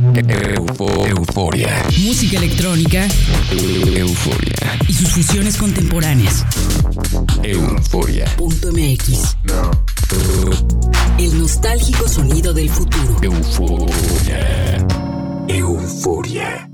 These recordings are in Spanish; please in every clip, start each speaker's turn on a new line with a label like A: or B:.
A: euforia.
B: Música electrónica.
A: Euforia.
B: Y sus fusiones contemporáneas.
A: Euforia.
B: Punto MX. El nostálgico sonido del futuro.
A: Euforia. Euforia.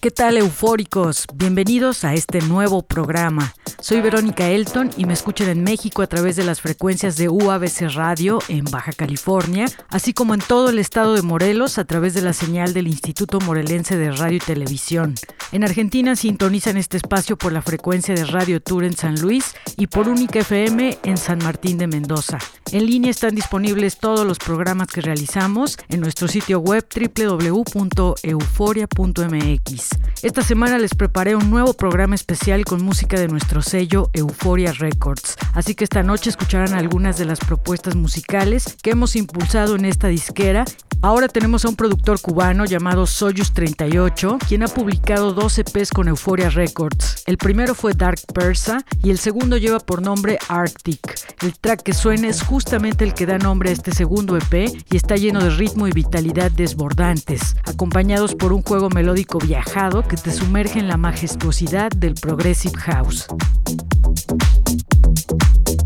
C: ¿Qué tal eufóricos? Bienvenidos a este nuevo programa. Soy Verónica Elton y me escuchan en México a través de las frecuencias de UABC Radio en Baja California, así como en todo el estado de Morelos a través de la señal del Instituto Morelense de Radio y Televisión. En Argentina sintonizan este espacio por la frecuencia de Radio Tour en San Luis y por Única FM en San Martín de Mendoza. En línea están disponibles todos los programas que realizamos en nuestro sitio web www.euforia.mx. Esta semana les preparé un nuevo programa especial con música de nuestros sello Euphoria Records. Así que esta noche escucharán algunas de las propuestas musicales que hemos impulsado en esta disquera. Ahora tenemos a un productor cubano llamado Soyuz38, quien ha publicado dos EPs con Euphoria Records. El primero fue Dark Persa y el segundo lleva por nombre Arctic. El track que suena es justamente el que da nombre a este segundo EP y está lleno de ritmo y vitalidad desbordantes, acompañados por un juego melódico viajado que te sumerge en la majestuosidad del Progressive House.
A: Thank you.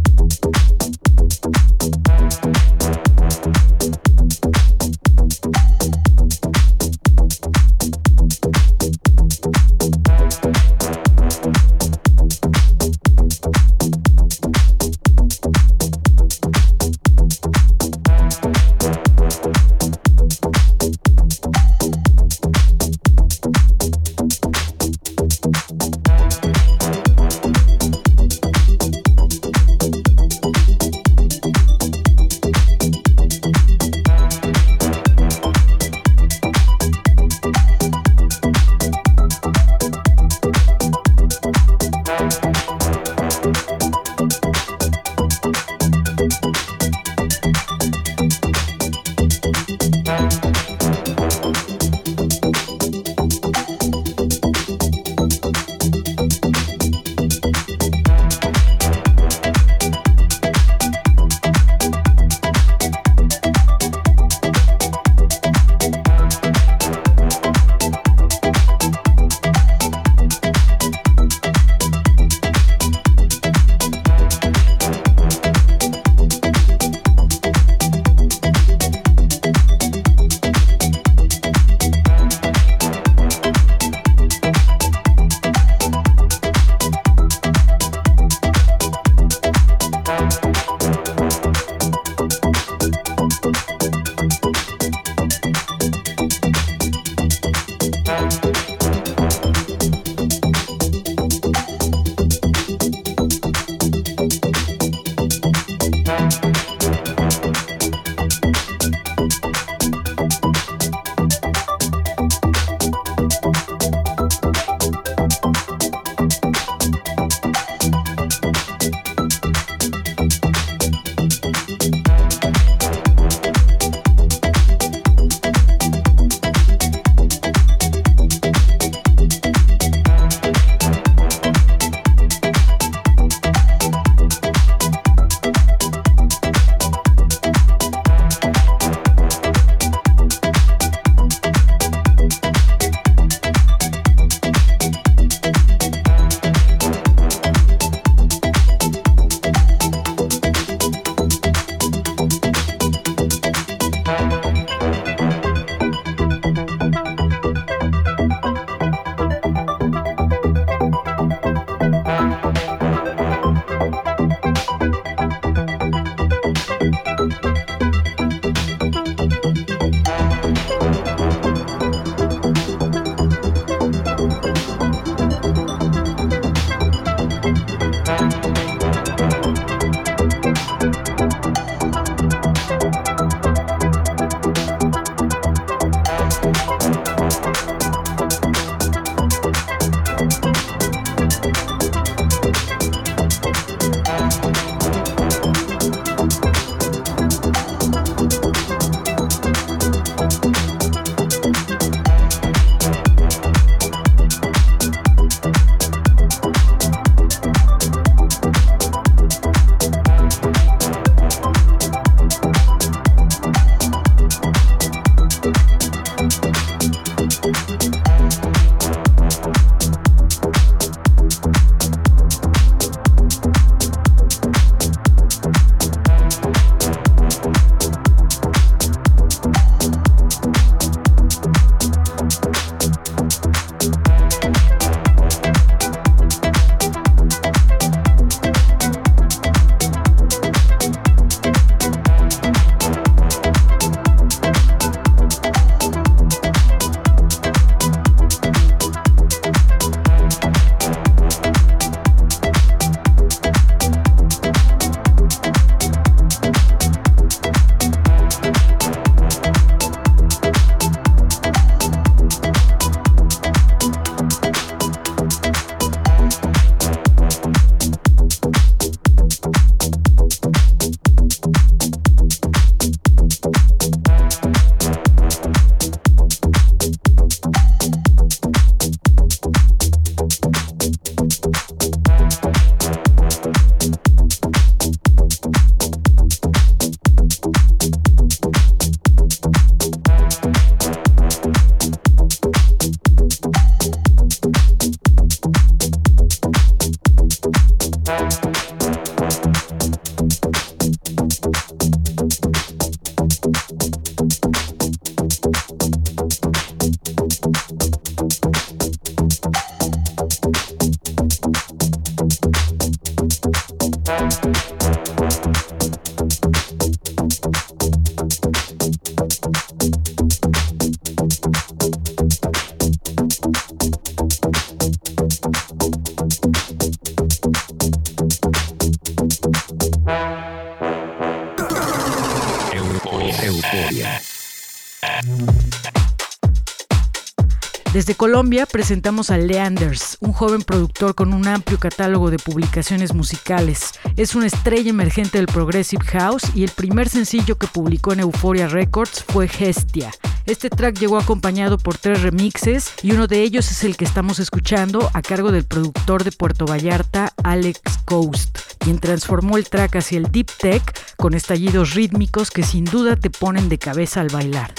C: Desde Colombia presentamos a Leanders, un joven productor con un amplio catálogo de publicaciones musicales. Es una estrella emergente del Progressive House y el primer sencillo que publicó en Euphoria Records fue Gestia. Este track llegó acompañado por tres remixes y uno de ellos es el que estamos escuchando a cargo del productor de Puerto Vallarta, Alex Coast, quien transformó el track hacia el deep tech con estallidos rítmicos que sin duda te ponen de cabeza al bailar.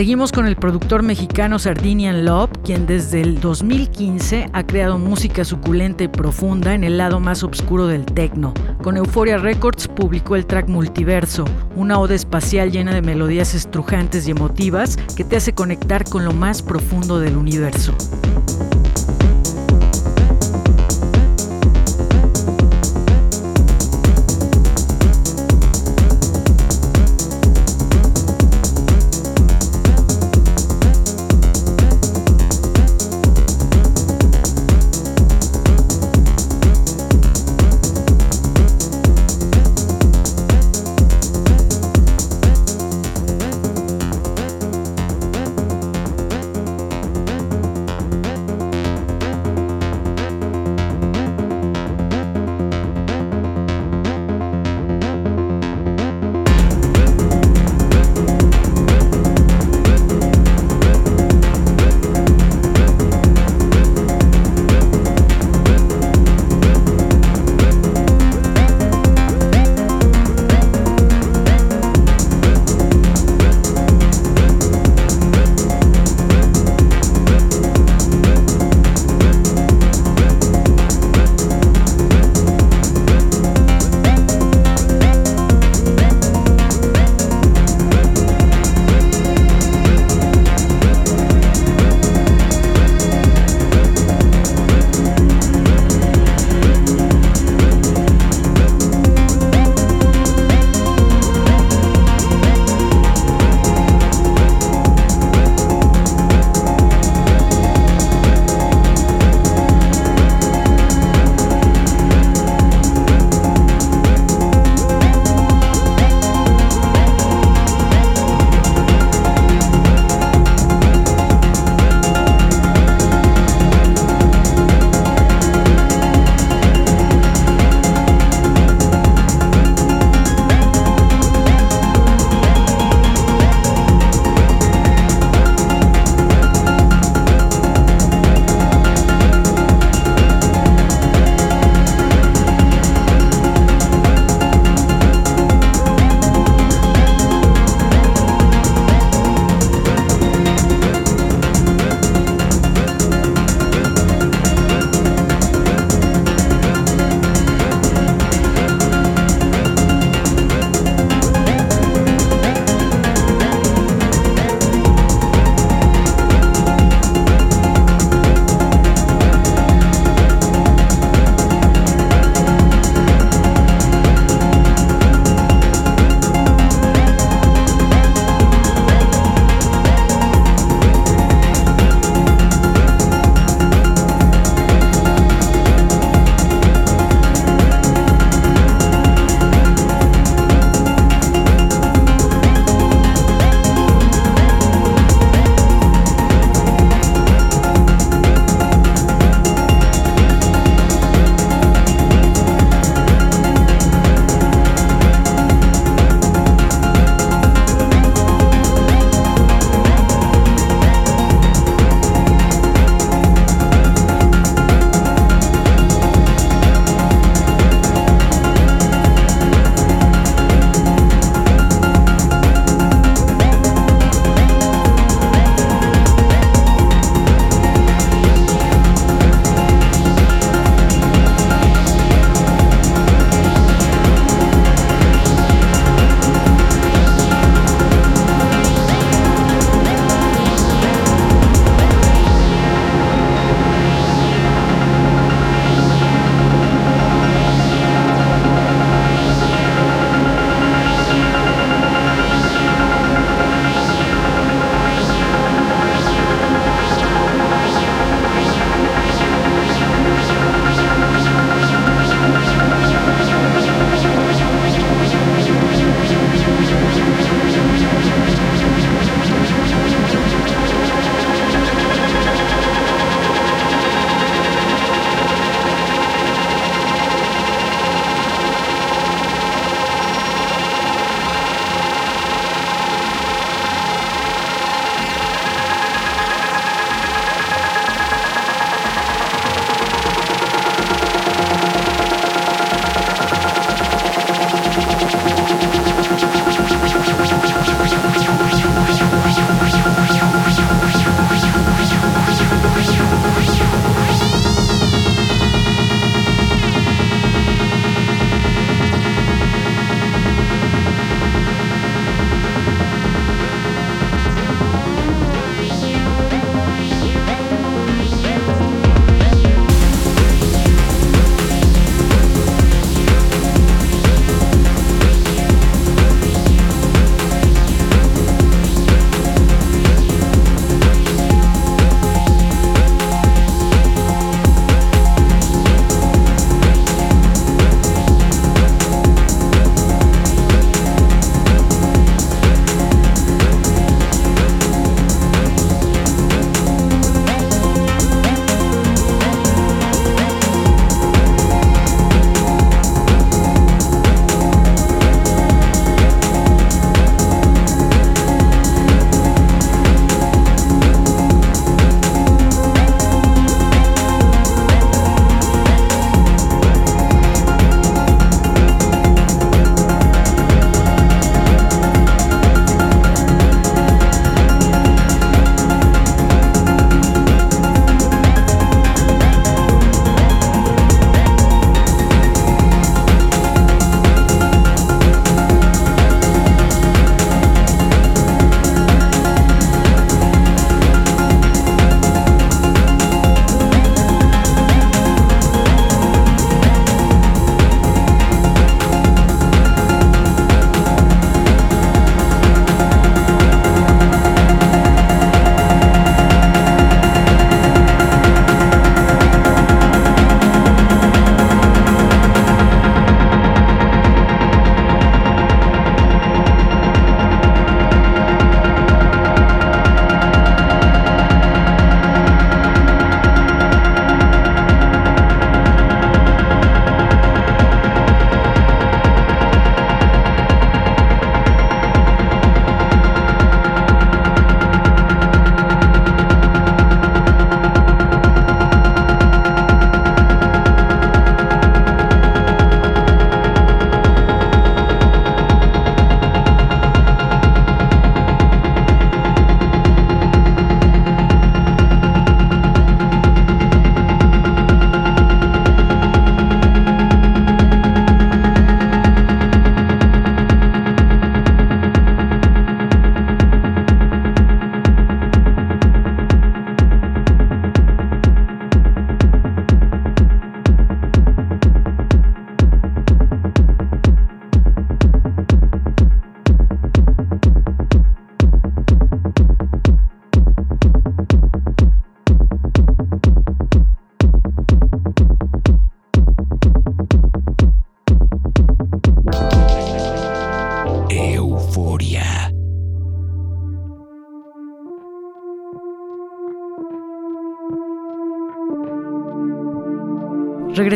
C: Seguimos con el productor mexicano Sardinian Love, quien desde el 2015 ha creado música suculenta y profunda en el lado más oscuro del techno. Con Euphoria Records publicó el track Multiverso, una oda espacial llena de melodías estrujantes y emotivas que te hace conectar con lo más profundo del universo.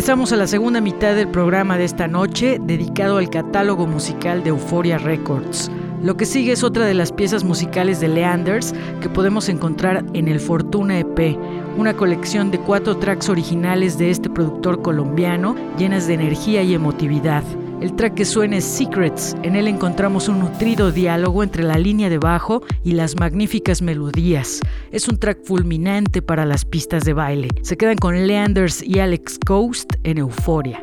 C: Regresamos a la segunda mitad del programa de esta noche, dedicado al catálogo musical de Euphoria Records. Lo que sigue es otra de las piezas musicales de Leanders que podemos encontrar en el Fortuna EP, una colección de cuatro tracks originales de este productor colombiano llenas de energía y emotividad. El track que suena es Secrets. En él encontramos un nutrido diálogo entre la línea de bajo y las magníficas melodías. Es un track fulminante para las pistas de baile. Se quedan con Leanders y Alex Coast en Euforia.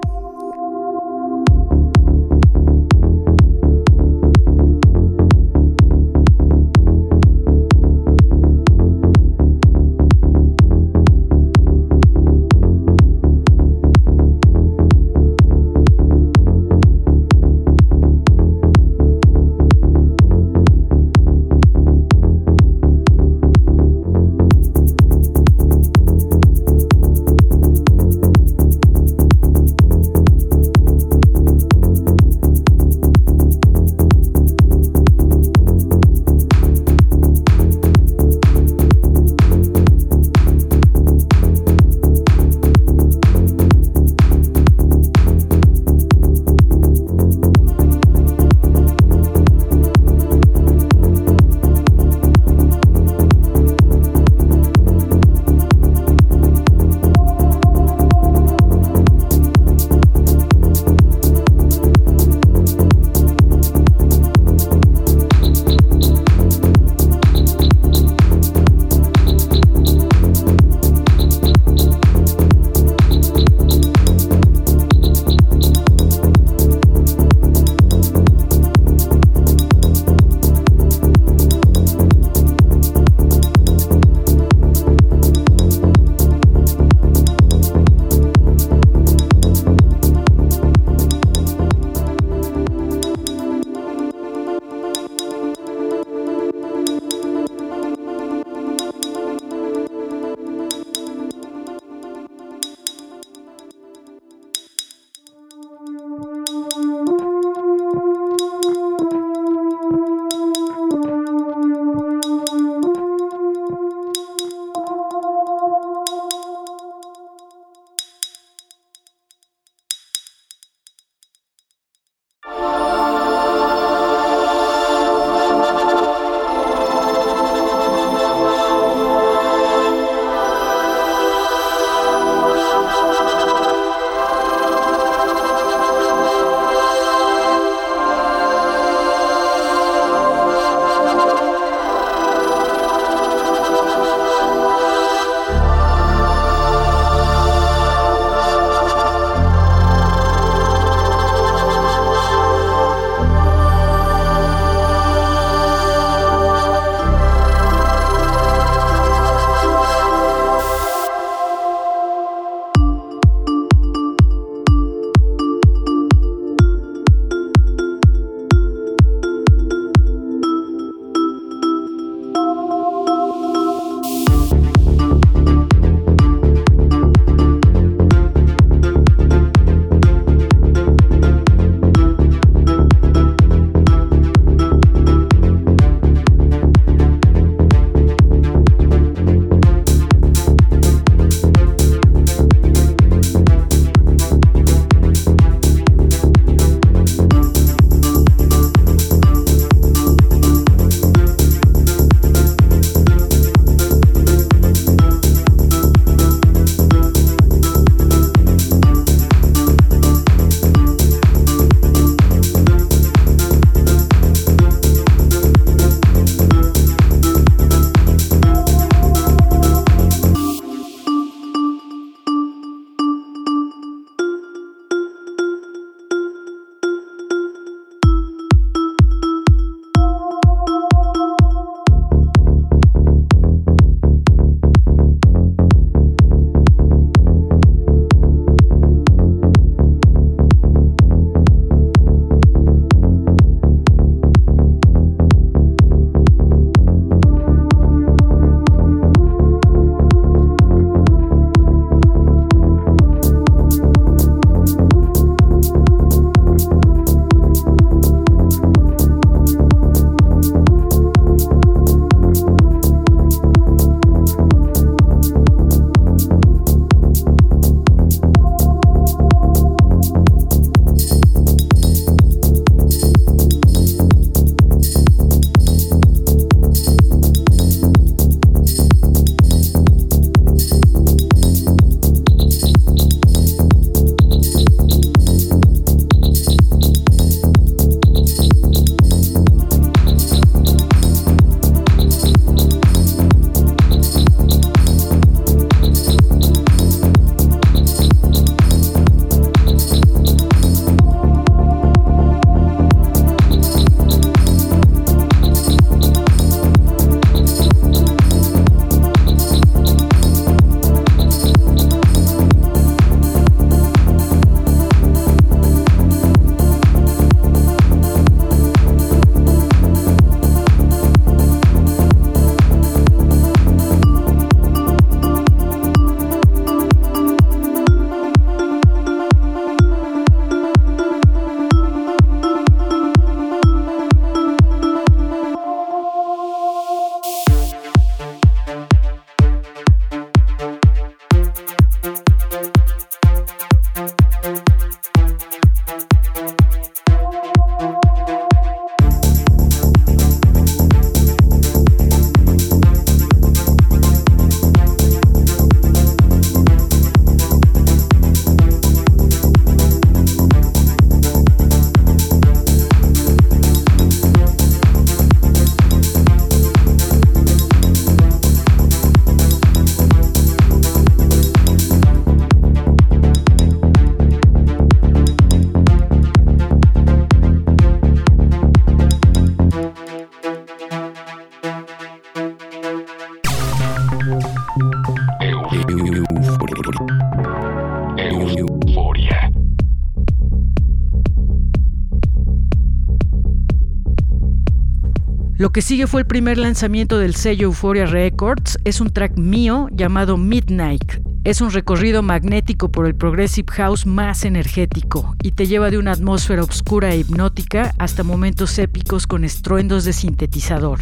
C: Lo que sigue fue el primer lanzamiento del sello Euphoria Records, es un track mío llamado Midnight. Es un recorrido magnético por el progressive house más energético y te lleva de una atmósfera oscura e hipnótica hasta momentos épicos con estruendos de sintetizador.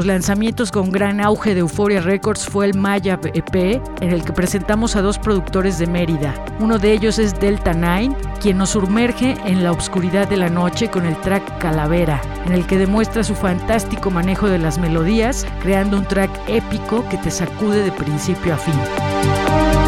C: Los lanzamientos con gran auge de Euphoria Records fue el Maya EP, en el que presentamos a dos productores de Mérida. Uno de ellos es Delta Nine, quien nos sumerge en la oscuridad de la noche con el track Calavera, en el que demuestra su fantástico manejo de las melodías, creando un track épico que te sacude de principio a fin.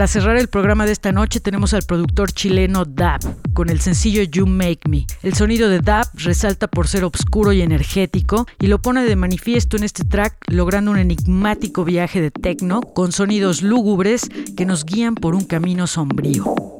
C: Para cerrar el programa de esta noche tenemos al productor chileno Dab con el sencillo You Make Me. El sonido de Dab resalta por ser oscuro y energético y lo pone de manifiesto en este track logrando un enigmático viaje de techno con sonidos lúgubres que nos guían por un camino sombrío.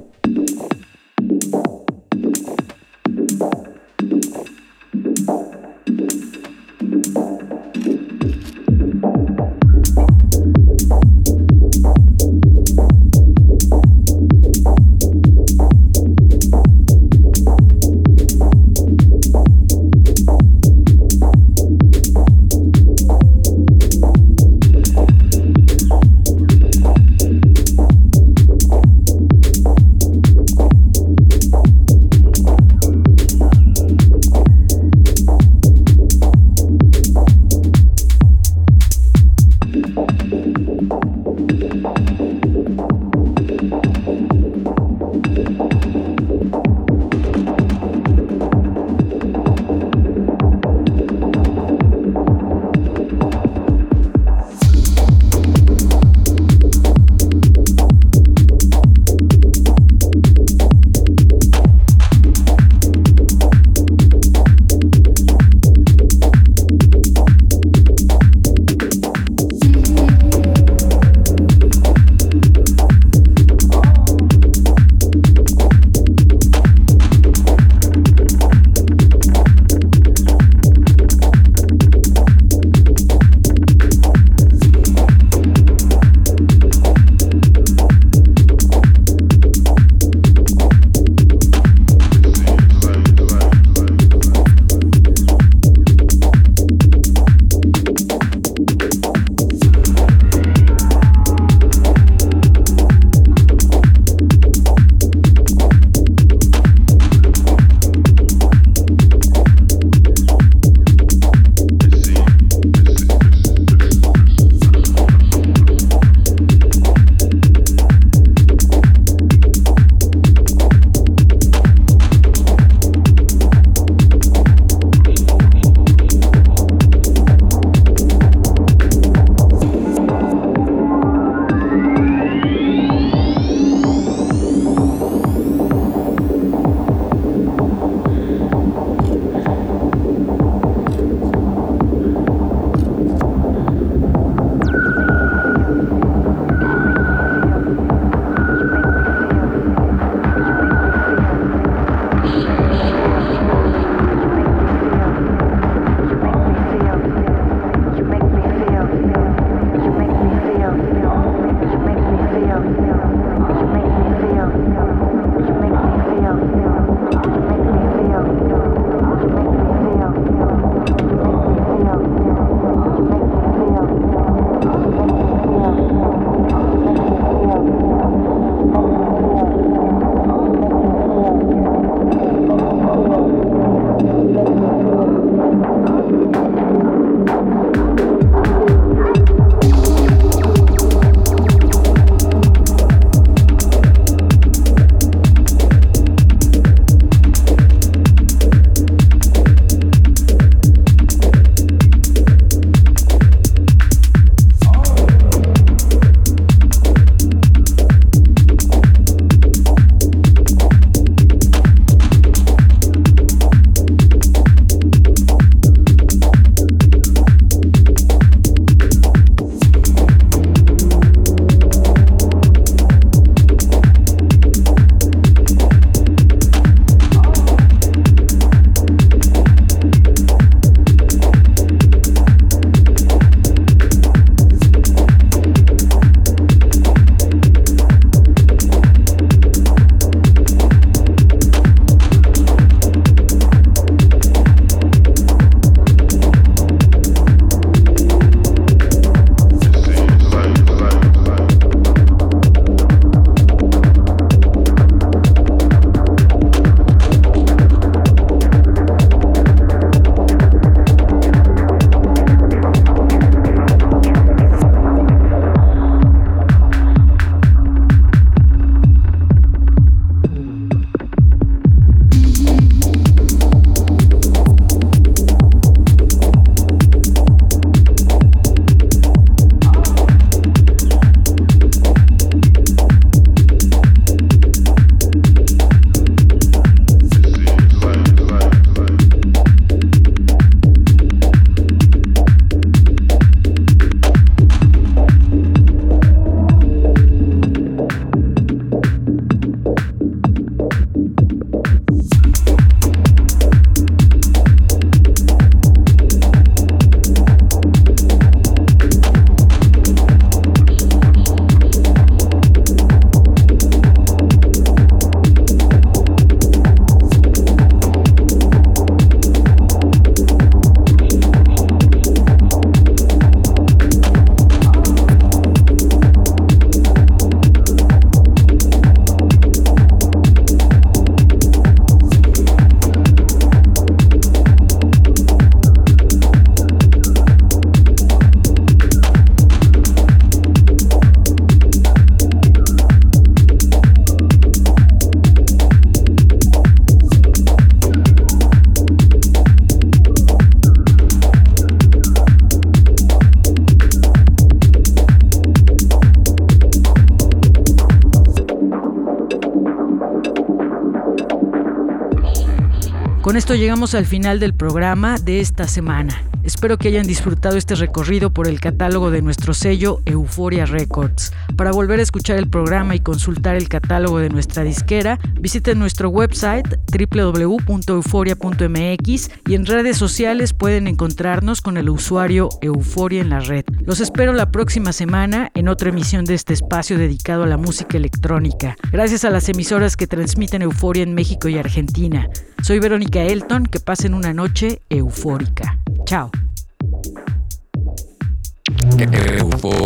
C: Llegamos al final del programa de esta semana. Espero que hayan disfrutado este recorrido por el catálogo de nuestro sello Euphoria Records. Para volver a escuchar el programa y consultar el catálogo de nuestra disquera, visiten nuestro website www.euforia.mx y en redes sociales pueden encontrarnos con el usuario Euforia en la red. Los espero la próxima semana en otra emisión de este espacio dedicado a la música electrónica. Gracias a las emisoras que transmiten Euforia en México y Argentina. Soy Verónica Elton, que pasen una noche eufórica. Chao.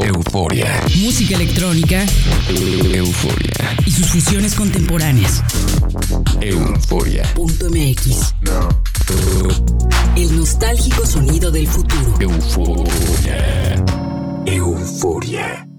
A: euforia.
B: Música electrónica.
A: Euforia.
B: Y sus fusiones contemporáneas.
A: Euforia.
B: Punto MX. El nostálgico sonido del futuro.
A: Euforia.